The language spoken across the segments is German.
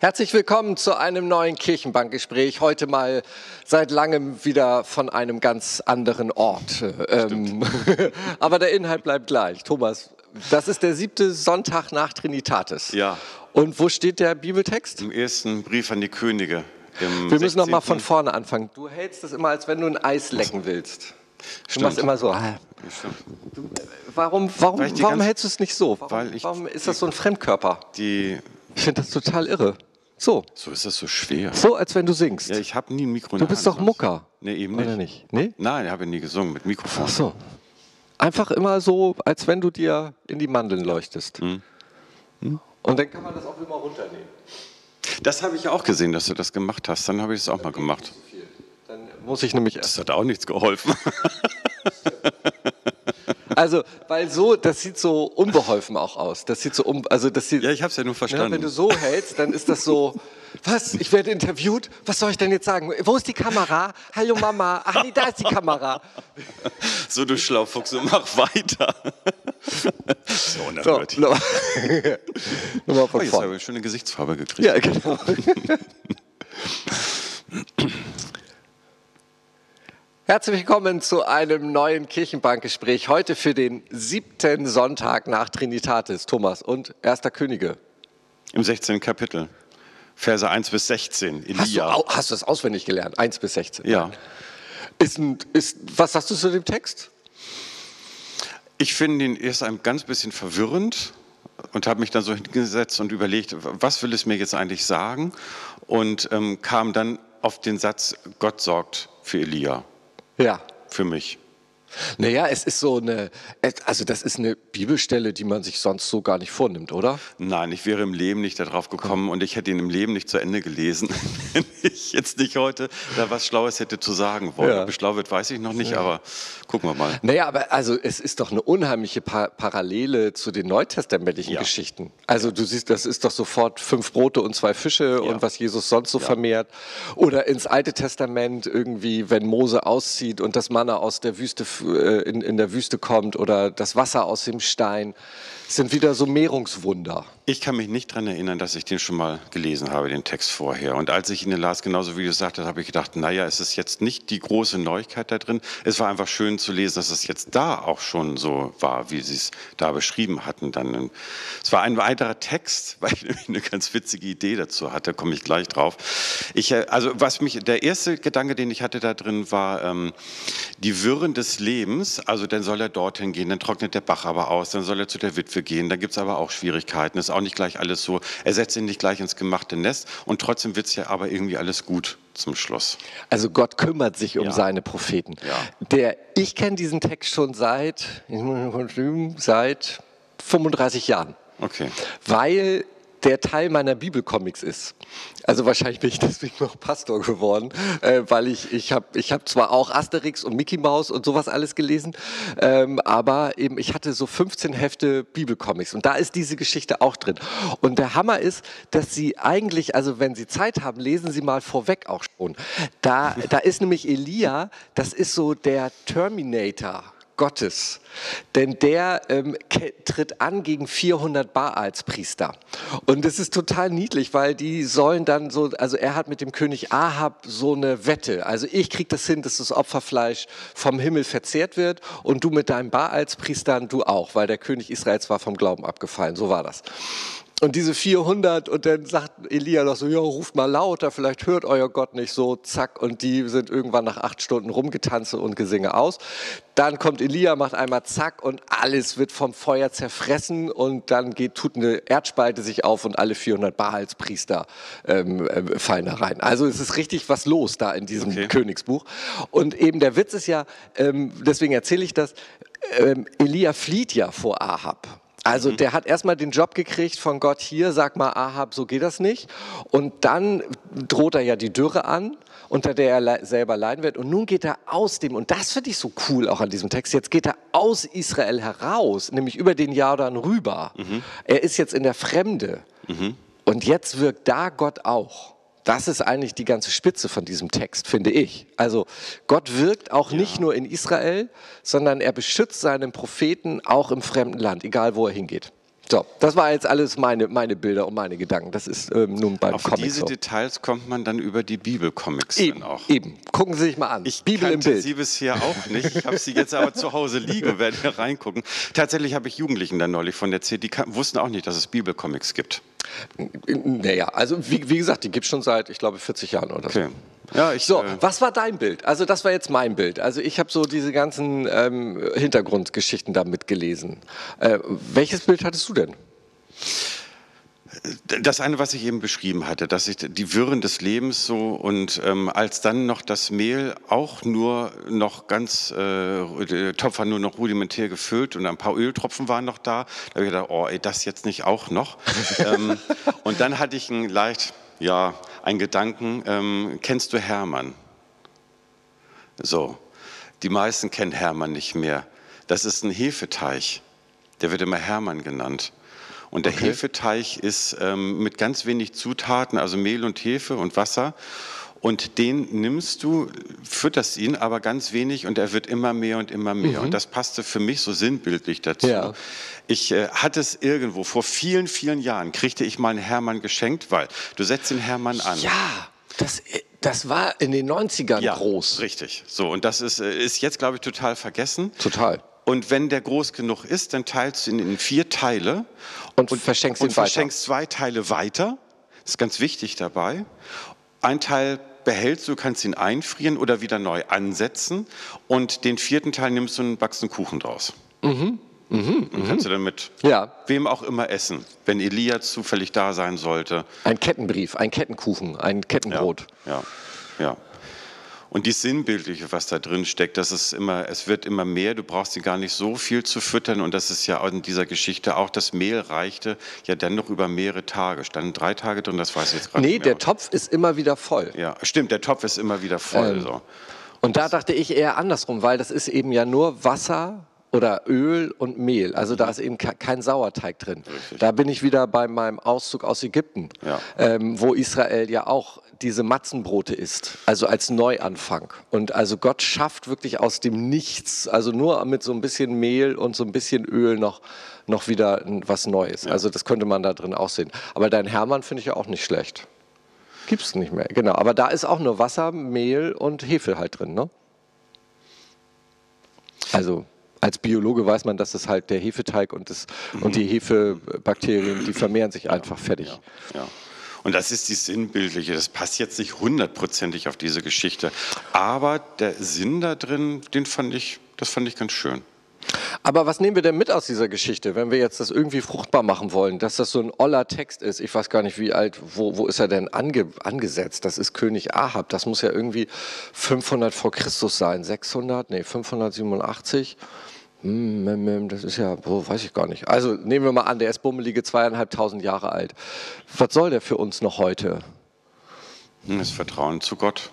Herzlich willkommen zu einem neuen Kirchenbankgespräch. Heute mal seit langem wieder von einem ganz anderen Ort. Ähm, aber der Inhalt bleibt gleich. Thomas, das ist der siebte Sonntag nach Trinitatis. Ja. Und wo steht der Bibeltext? Im ersten Brief an die Könige. Wir müssen noch mal von vorne anfangen. Du hältst es immer, als wenn du ein Eis lecken willst. Du Stimmt. machst immer so. Warum, warum, Weil ich die warum ganz- hältst du es nicht so? Warum, Weil ich warum ist das so ein Fremdkörper? Die, Ich finde das total irre. So, so ist das so schwer. so als wenn du singst. Ja, ich habe nie ein Mikro in du bist Hand, doch sonst- Mucker. Nee, eben nicht. Oder nicht? Nee? Nein, ich habe nie gesungen mit Mikrofon. Ach so. Einfach immer so, als wenn du dir in die Mandeln leuchtest. Hm. Und dann kann man das auch immer runternehmen. Das habe ich auch gesehen, dass du das gemacht hast. Dann habe ich es auch mal gemacht. Dann muss ich nämlich Das hat auch nichts geholfen. Also, weil so, das sieht so unbeholfen auch aus. Das sieht so um, also das sieht, Ja, ich habe es ja nur ne, verstanden. wenn du so hältst, dann ist das so, was, ich werde interviewt, was soll ich denn jetzt sagen? Wo ist die Kamera? Hallo Mama, ach nee, da ist die Kamera. so, du Schlaufuchs, so mach weiter. so So, unerhört. nochmal nochmal Oh, von jetzt vorne. habe ich eine Gesichtsfarbe gekriegt. Ja, genau. Herzlich willkommen zu einem neuen Kirchenbankgespräch. Heute für den siebten Sonntag nach Trinitatis. Thomas und Erster Könige. Im 16. Kapitel. Verse 1 bis 16. Hast du, Elia. hast du das auswendig gelernt? 1 bis 16. Ja. Ist, ist, was sagst du zu dem Text? Ich finde ihn erst ein ganz bisschen verwirrend und habe mich dann so hingesetzt und überlegt, was will es mir jetzt eigentlich sagen? Und ähm, kam dann auf den Satz, Gott sorgt für Elia, Ja. für mich. Naja, es ist so eine, also das ist eine Bibelstelle, die man sich sonst so gar nicht vornimmt, oder? Nein, ich wäre im Leben nicht darauf gekommen und ich hätte ihn im Leben nicht zu Ende gelesen, wenn ich jetzt nicht heute da was Schlaues hätte zu sagen wollen. Ja. Ob es schlau wird, weiß ich noch nicht, aber gucken wir mal. Naja, aber also es ist doch eine unheimliche pa Parallele zu den neutestamentlichen Ja. Geschichten. Also du siehst, das ist doch sofort fünf Brote und zwei Fische und was Jesus sonst so vermehrt. Oder ins Alte Testament irgendwie, wenn Mose auszieht und das Manna aus der Wüste in, in der Wüste kommt oder das Wasser aus dem Stein. Sind wieder so Mehrungswunder. Ich kann mich nicht daran erinnern, dass ich den schon mal gelesen habe, den Text vorher. Und als ich ihn las, genauso wie du sagtest, habe ich gedacht, naja, es ist jetzt nicht die große Neuigkeit da drin. Es war einfach schön zu lesen, dass es jetzt da auch schon so war, wie sie es da beschrieben hatten. Dann. Es war ein weiterer Text, weil ich eine ganz witzige Idee dazu hatte, komme ich gleich drauf. Ich, äh, also was mich, der erste Gedanke, den ich hatte da drin, war ähm, die Wirren des Lebens. Also dann soll er dorthin gehen, dann trocknet der Bach aber aus, dann soll er zu der Witwe gehen, dann gibt es aber auch Schwierigkeiten. Ist auch nicht gleich alles so. Er setzt ihn nicht gleich ins gemachte Nest und trotzdem wird es ja aber irgendwie alles gut zum Schluss. Also Gott kümmert sich um Ja. seine Propheten. Ja. Der, ich kenne diesen Text schon seit, ich muss mal kurz lügen, seit 35 Jahren. Okay. Weil der Teil meiner Bibelcomics ist. Also wahrscheinlich bin ich deswegen noch Pastor geworden, äh, weil ich ich habe ich hab zwar auch Asterix und Mickey Mouse und sowas alles gelesen, ähm, aber eben ich hatte so 15 Hefte Bibelcomics und da ist diese Geschichte auch drin. Und der Hammer ist, dass Sie eigentlich, also wenn Sie Zeit haben, lesen Sie mal vorweg auch schon. Da da ist nämlich Elia, das ist so der Terminator. Gottes. Denn der ähm, tritt an gegen 400 Baalspriester. Und es ist total niedlich, weil die sollen dann so, also er hat mit dem König Ahab so eine Wette. Also ich krieg das hin, dass das Opferfleisch vom Himmel verzehrt wird und du mit deinen Baalspriestern, du auch, weil der König Israels war vom Glauben abgefallen. So war das. Und diese 400 und dann sagt Elia noch so, ja, ruft mal lauter, vielleicht hört euer Gott nicht so, zack. Und die sind irgendwann nach acht Stunden rumgetanze und Gesinge aus. Dann kommt Elia, macht einmal zack und alles wird vom Feuer zerfressen und dann geht, tut eine Erdspalte sich auf und alle 400 Baalspriester ähm, äh, fallen da rein. Also es ist richtig was los da in diesem Okay. Königsbuch. Und eben der Witz ist ja, ähm, deswegen erzähle ich das, ähm, Elia flieht ja vor Ahab. Also der hat erstmal den Job gekriegt von Gott hier, sag mal Ahab, so geht das nicht. Und dann droht er ja die Dürre an, unter der er le- selber leiden wird. Und nun geht er aus dem, und das finde ich so cool auch an diesem Text, jetzt geht er aus Israel heraus, nämlich über den Jordan rüber. Er ist jetzt in der Fremde. Und jetzt wirkt da Gott auch. Das ist eigentlich die ganze Spitze von diesem Text, finde ich. Also Gott wirkt auch nicht nur in Israel, sondern er beschützt seinen Propheten auch im fremden Land, egal wo er hingeht. So, das war jetzt alles meine, meine Bilder und meine Gedanken. Das ist ähm, nun beim Auf Comic diese so. Details kommt man dann über die Bibelcomics Eben, dann auch. eben. Gucken Sie sich mal an. Ich Bibel im kannte Bild. sie bisher auch nicht. Ich habe sie jetzt aber zu Hause liegen und werde hier reingucken. Tatsächlich habe ich Jugendlichen dann neulich von erzählt, die kan- wussten auch nicht, dass es Bibelcomics gibt. Naja, also wie, wie gesagt, die gibt es schon seit, ich glaube, 40 Jahren oder so. Okay. Ja, ich, So, äh, was war dein Bild? Also das war jetzt mein Bild. Also ich habe so diese ganzen ähm, Hintergrundgeschichten da mitgelesen. Äh, welches Bild hattest du denn? Das eine, was ich eben beschrieben hatte, dass ich die Wirren des Lebens so und ähm, als dann noch das Mehl auch nur noch ganz, äh, der Topf war nur noch rudimentär gefüllt und ein paar Öltropfen waren noch da, da habe ich gedacht, oh, ey, das jetzt nicht auch noch. ähm, und dann hatte ich einen leicht, ja, einen Gedanken, ähm, kennst du Hermann? So, die meisten kennen Hermann nicht mehr. Das ist ein Hefeteich, der wird immer Hermann genannt. Und der Hefeteig ist ähm, mit ganz wenig Zutaten, also Mehl und Hefe und Wasser. Und den nimmst du, fütterst ihn, aber ganz wenig und er wird immer mehr und immer mehr. Und das passte für mich so sinnbildlich dazu. Ja. Ich äh, hatte es irgendwo, vor vielen, vielen Jahren kriegte ich mal einen Hermann geschenkt, weil du setzt den Hermann an. Ja, das, das war in den 90ern groß. Richtig. So, und das ist, äh, ist jetzt, glaube ich, total vergessen. Total. Und wenn der groß genug ist, dann teilst du ihn in vier Teile Und, verschenkst und ihn weiter. verschenkst zwei Teile weiter. Das ist ganz wichtig dabei. Ein Teil behältst du, kannst ihn einfrieren oder wieder neu ansetzen. Und den vierten Teil nimmst du und backst einen Kuchen draus. Mhm. und kannst du dann mit Ja. wem auch immer essen. Wenn Elia zufällig da sein sollte. Ein Kettenbrief, ein Kettenkuchen, ein Kettenbrot. Ja, ja. Und die Sinnbildliche, was da drin steckt, das ist immer, es wird immer mehr, du brauchst sie gar nicht so viel zu füttern. Und das ist ja in dieser Geschichte auch, das Mehl reichte ja dann noch über mehrere Tage. Standen drei Tage drin, das weiß ich jetzt gerade Nee, nicht mehr. der Topf ist immer wieder voll. Ja, stimmt, der Topf ist immer wieder voll. Ähm, so. Und da dachte ich eher andersrum, weil das ist eben ja nur Wasser oder Öl und Mehl. Also da ist eben ke- kein Sauerteig drin. Da bin ich wieder bei meinem Auszug aus Ägypten, Ja. ähm, wo Israel ja auch diese Matzenbrote isst, also als Neuanfang. Und also Gott schafft wirklich aus dem Nichts, also nur mit so ein bisschen Mehl und so ein bisschen Öl noch, noch wieder was Neues. Also das könnte man da drin auch sehen. Aber dein Hermann finde ich ja auch nicht schlecht. Gibt's nicht mehr, genau. Aber da ist auch nur Wasser, Mehl und Hefe halt drin, ne? Also als Biologe weiß man, dass es halt der Hefeteig und, das, und die Hefebakterien, die vermehren sich einfach fertig. Ja. Und das ist die sinnbildliche, das passt jetzt nicht hundertprozentig auf diese Geschichte. Aber der Sinn da drin, den fand ich, das fand ich ganz schön. Aber was nehmen wir denn mit aus dieser Geschichte, wenn wir jetzt das irgendwie fruchtbar machen wollen, dass das so ein oller Text ist? Ich weiß gar nicht, wie alt, wo, wo ist er denn ange, angesetzt? Das ist König Ahab. Das muss ja irgendwie 500 vor Christus sein. 600? Nee, 587. Hm, hm, hm, Das ist ja, wo, weiß ich gar nicht. Also nehmen wir mal an, der ist bummelige zweieinhalbtausend Jahre alt. Was soll der für uns noch heute? Das Vertrauen zu Gott.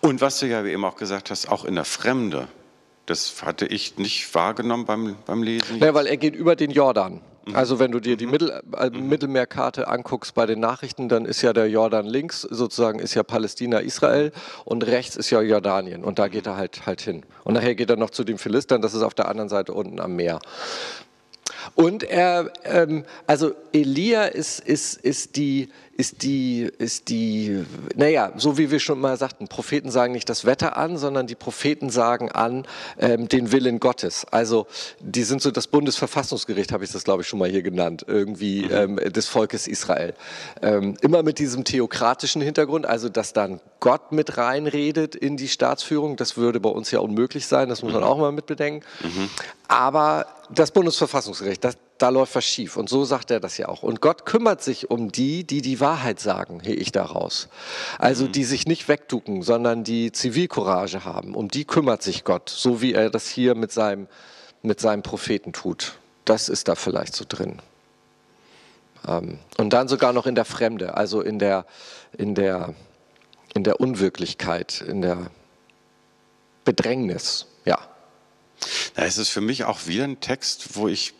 Und was du ja eben auch gesagt hast, auch in der Fremde. Das hatte ich nicht wahrgenommen beim, beim Lesen. Ja, weil er geht über den Jordan. Also wenn du dir die Mittel, äh, Mittelmeerkarte anguckst bei den Nachrichten, dann ist ja der Jordan links, sozusagen ist ja Palästina Israel und rechts ist ja Jordanien und da geht er halt halt hin. Und nachher geht er noch zu den Philistern, das ist auf der anderen Seite unten am Meer. Und er, ähm, also Elia ist, ist, ist die, ist die, ist die, naja, so wie wir schon mal sagten, Propheten sagen nicht das Wetter an, sondern die Propheten sagen an ähm, den Willen Gottes. Also die sind so das Bundesverfassungsgericht, habe ich das glaube ich schon mal hier genannt, irgendwie ähm, des Volkes Israel. Ähm, immer mit diesem theokratischen Hintergrund, also dass dann Gott mit reinredet in die Staatsführung, das würde bei uns ja unmöglich sein, das muss man auch mal mitbedenken. Aber das Bundesverfassungsgericht, das, da läuft was schief. Und so sagt er das ja auch. Und Gott kümmert sich um die, die die Wahrheit sagen, hehe ich daraus. Also die sich nicht wegducken, sondern die Zivilcourage haben. Um die kümmert sich Gott, so wie er das hier mit seinem, mit seinem Propheten tut. Das ist da vielleicht so drin. Ähm, und dann sogar noch in der Fremde, also in der, in der, in der Unwirklichkeit, in der Bedrängnis. Ja. Da ist es für mich auch wieder ein Text, wo ich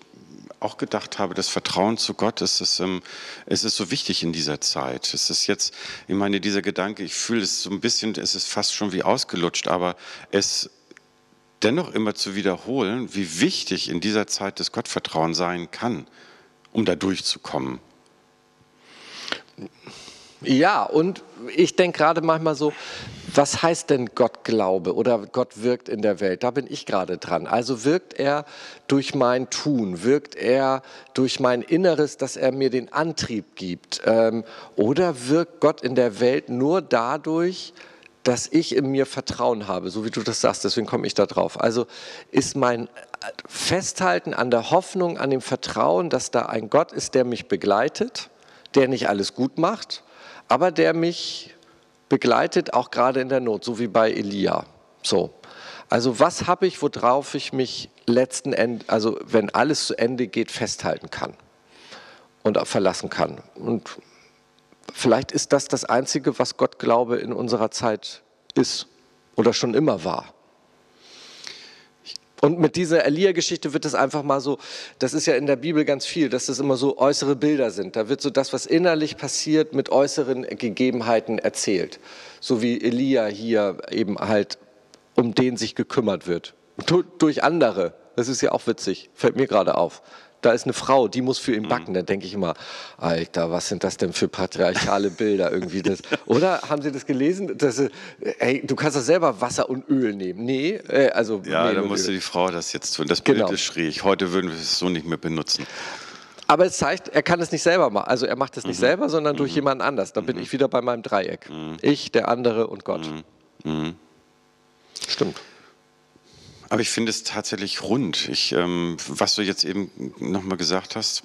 auch gedacht habe, das Vertrauen zu Gott ist es, ähm, ist so wichtig in dieser Zeit. Es ist jetzt, ich meine, dieser Gedanke, ich fühle es so ein bisschen, es ist fast schon wie ausgelutscht, aber es dennoch immer zu wiederholen, wie wichtig in dieser Zeit das Gottvertrauen sein kann, um da durchzukommen. Ja, und ich denke gerade manchmal so, was heißt denn Gott Glaube oder Gott wirkt in der Welt? Da bin ich gerade dran. Also wirkt er durch mein Tun, wirkt er durch mein Inneres, dass er mir den Antrieb gibt? Ähm, oder wirkt Gott in der Welt nur dadurch, dass ich in mir Vertrauen habe, so wie du das sagst, deswegen komme ich da drauf. Also ist mein Festhalten an der Hoffnung, an dem Vertrauen, dass da ein Gott ist, der mich begleitet, der nicht alles gut macht, aber der mich begleitet, auch gerade in der Not, so wie bei Elia. So. Also was habe ich, worauf ich mich letzten Endes, also wenn alles zu Ende geht, festhalten kann und verlassen kann. Und vielleicht ist das das Einzige, was Gott Glaube in unserer Zeit ist oder schon immer war. Und mit dieser Elia-Geschichte wird es einfach mal so, das ist ja in der Bibel ganz viel, dass das immer so äußere Bilder sind. Da wird so das, was innerlich passiert, mit äußeren Gegebenheiten erzählt. So wie Elia hier eben halt, um den sich gekümmert wird. Durch andere. Das ist ja auch witzig, fällt mir gerade auf da ist eine Frau, die muss für ihn backen. Mhm. Dann denke ich immer, Alter, was sind das denn für patriarchale Bilder irgendwie? Das, oder haben Sie das gelesen? Dass, ey, du kannst doch selber Wasser und Öl nehmen. Nee, äh, also. Ja, nee, da musste die Frau das jetzt tun. Das Bild genau. ist schräg. Heute würden wir es so nicht mehr benutzen. Aber es zeigt, er kann es nicht selber machen. Also er macht es nicht mhm. selber, sondern mhm. durch jemanden anders. Da bin mhm. ich wieder bei meinem Dreieck. Mhm. Ich, der andere und Gott. Mhm. Stimmt. Aber ich finde es tatsächlich rund. Ich, ähm, was du jetzt eben nochmal gesagt hast,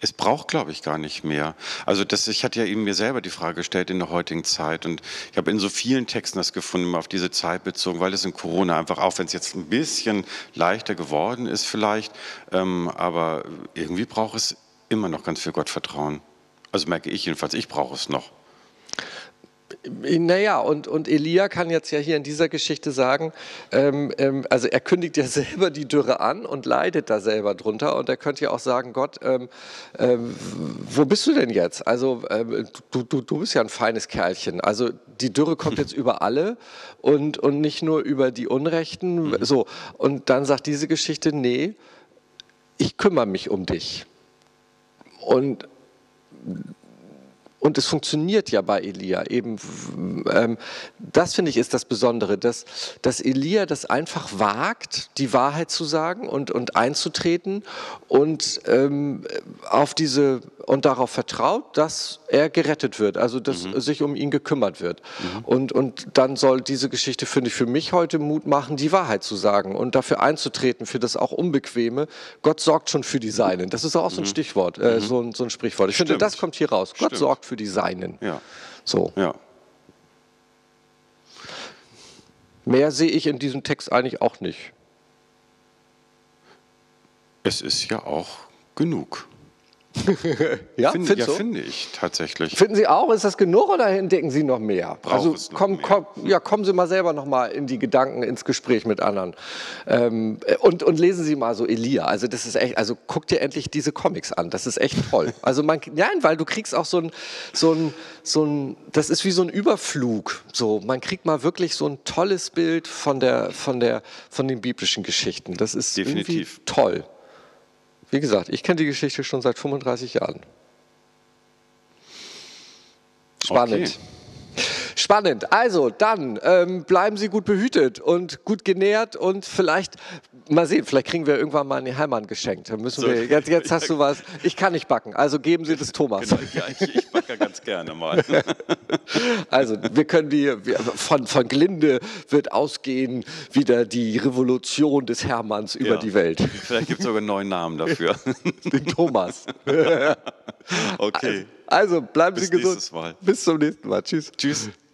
es braucht, glaube ich, gar nicht mehr. Also das, ich hatte ja eben mir selber die Frage gestellt in der heutigen Zeit und ich habe in so vielen Texten das gefunden, auf diese Zeit bezogen, weil es in Corona einfach, auch wenn es jetzt ein bisschen leichter geworden ist vielleicht, ähm, aber irgendwie braucht es immer noch ganz viel Gottvertrauen. Also merke ich jedenfalls, ich brauche es noch. Naja, und, und Elia kann jetzt ja hier in dieser Geschichte sagen, ähm, ähm, also er kündigt ja selber die Dürre an und leidet da selber drunter. Und er könnte ja auch sagen, Gott, ähm, ähm wo bist du denn jetzt? Also ähm, du, du, du bist ja ein feines Kerlchen. Also die Dürre kommt jetzt über alle und, und nicht nur über die Unrechten. Mhm. So, und dann sagt diese Geschichte, nee, ich kümmere mich um dich. Und und es funktioniert ja bei Elia eben. Ähm, das finde ich ist das Besondere, dass, dass Elia das einfach wagt, die Wahrheit zu sagen und, und einzutreten und ähm, auf diese und darauf vertraut, dass er gerettet wird, also dass mhm. sich um ihn gekümmert wird. Mhm. Und, und dann soll diese Geschichte, finde ich, für mich heute Mut machen, die Wahrheit zu sagen und dafür einzutreten, für das auch Unbequeme. Gott sorgt schon für die Seinen. Das ist auch so ein mhm. Stichwort, äh, mhm. so, ein, so ein Sprichwort. Ich Stimmt. finde, das kommt hier raus. Gott Stimmt. sorgt für die Seinen. Ja. So. Ja. Mehr sehe ich in diesem Text eigentlich auch nicht. Es ist ja auch genug. Ja, Find, ja so? finde ich tatsächlich. Finden Sie auch? Ist das genug oder entdecken Sie noch mehr? Braucht also komm, mehr. Komm, ja, kommen Sie mal selber noch mal in die Gedanken, ins Gespräch mit anderen ähm, und, und lesen Sie mal so Elia. Also das ist echt, also guck dir endlich diese Comics an. Das ist echt toll. Also man, nein, weil du kriegst auch so ein, so ein, so ein, das ist wie so ein Überflug. So, man kriegt mal wirklich so ein tolles Bild von der, von der, von den biblischen Geschichten. Das ist Definitiv. toll. Wie gesagt, ich kenne die Geschichte schon seit 35 Jahren. Spannend. Okay. Spannend. Also dann ähm, bleiben Sie gut behütet und gut genährt und vielleicht mal sehen, vielleicht kriegen wir irgendwann mal einen Heimann geschenkt. Dann müssen so. wir, jetzt, jetzt hast du was. Ich kann nicht backen, also geben Sie das Thomas. Genau, ja, ich, ich backe ganz gerne mal. also wir können die, von, von Glinde wird ausgehen wieder die Revolution des Hermanns über ja. die Welt. Vielleicht gibt es sogar einen neuen Namen dafür. Den Thomas. okay. Also bleiben Bis Sie gesund. Bis zum nächsten Mal. Tschüss. Tschüss.